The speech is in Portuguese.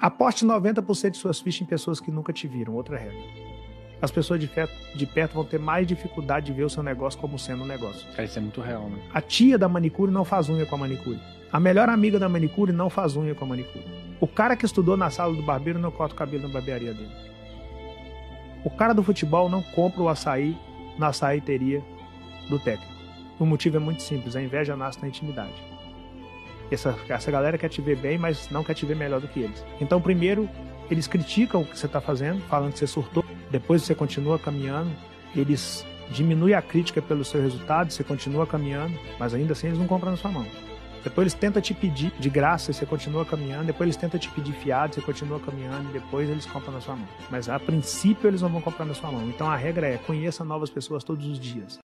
Aposte 90% de suas fichas em pessoas que nunca te viram. Outra regra. As pessoas de perto, de perto vão ter mais dificuldade de ver o seu negócio como sendo um negócio. Cara, isso é muito real, né? A tia da manicure não faz unha com a manicure. A melhor amiga da manicure não faz unha com a manicure. O cara que estudou na sala do barbeiro não corta o cabelo na barbearia dele. O cara do futebol não compra o açaí na açaiteria do técnico. O motivo é muito simples: a inveja nasce na intimidade. Essa, essa galera quer te ver bem, mas não quer te ver melhor do que eles. Então, primeiro, eles criticam o que você está fazendo, falando que você surtou. Depois você continua caminhando. Eles diminuem a crítica pelo seu resultado, você continua caminhando, mas ainda assim eles não compram na sua mão. Depois eles tentam te pedir de graça, você continua caminhando. Depois eles tentam te pedir fiado, você continua caminhando. E depois eles compram na sua mão. Mas a princípio eles não vão comprar na sua mão. Então a regra é conheça novas pessoas todos os dias.